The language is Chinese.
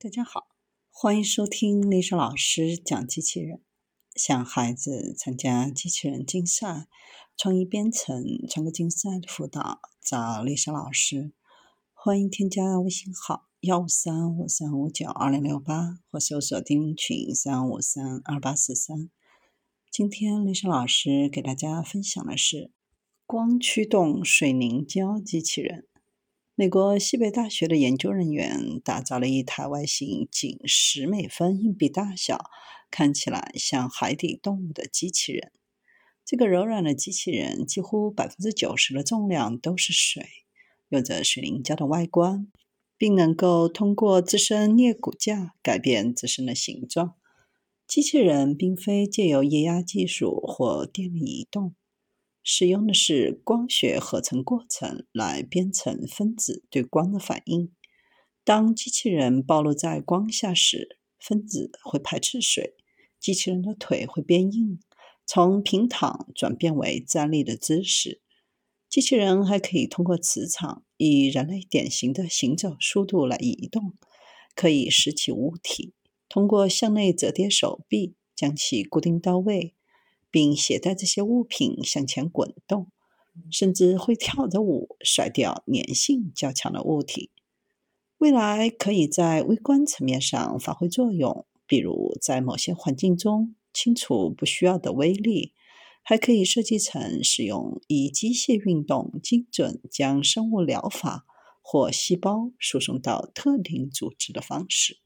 大家好，欢迎收听丽莎老师讲机器人。想孩子参加机器人竞赛、创意编程、创客竞赛的辅导，找丽莎老师。欢迎添加微信号幺五三五三五九二零六八，或搜索钉钉群三五三二八四三。今天丽莎老师给大家分享的是光驱动水凝胶机器人。美国西北大学的研究人员打造了一台外形仅十美分硬币大小、看起来像海底动物的机器人。这个柔软的机器人几乎百分之九十的重量都是水，有着水凝胶的外观，并能够通过自身颞骨架改变自身的形状。机器人并非借由液压技术或电力移动。使用的是光学合成过程来编程分子对光的反应。当机器人暴露在光下时，分子会排斥水，机器人的腿会变硬，从平躺转变为站立的姿势。机器人还可以通过磁场，以人类典型的行走速度来移动，可以拾起物体，通过向内折叠手臂将其固定到位。并携带这些物品向前滚动，甚至会跳着舞甩掉粘性较强的物体。未来可以在微观层面上发挥作用，比如在某些环境中清除不需要的微粒。还可以设计成使用以机械运动精准将生物疗法或细胞输送到特定组织的方式。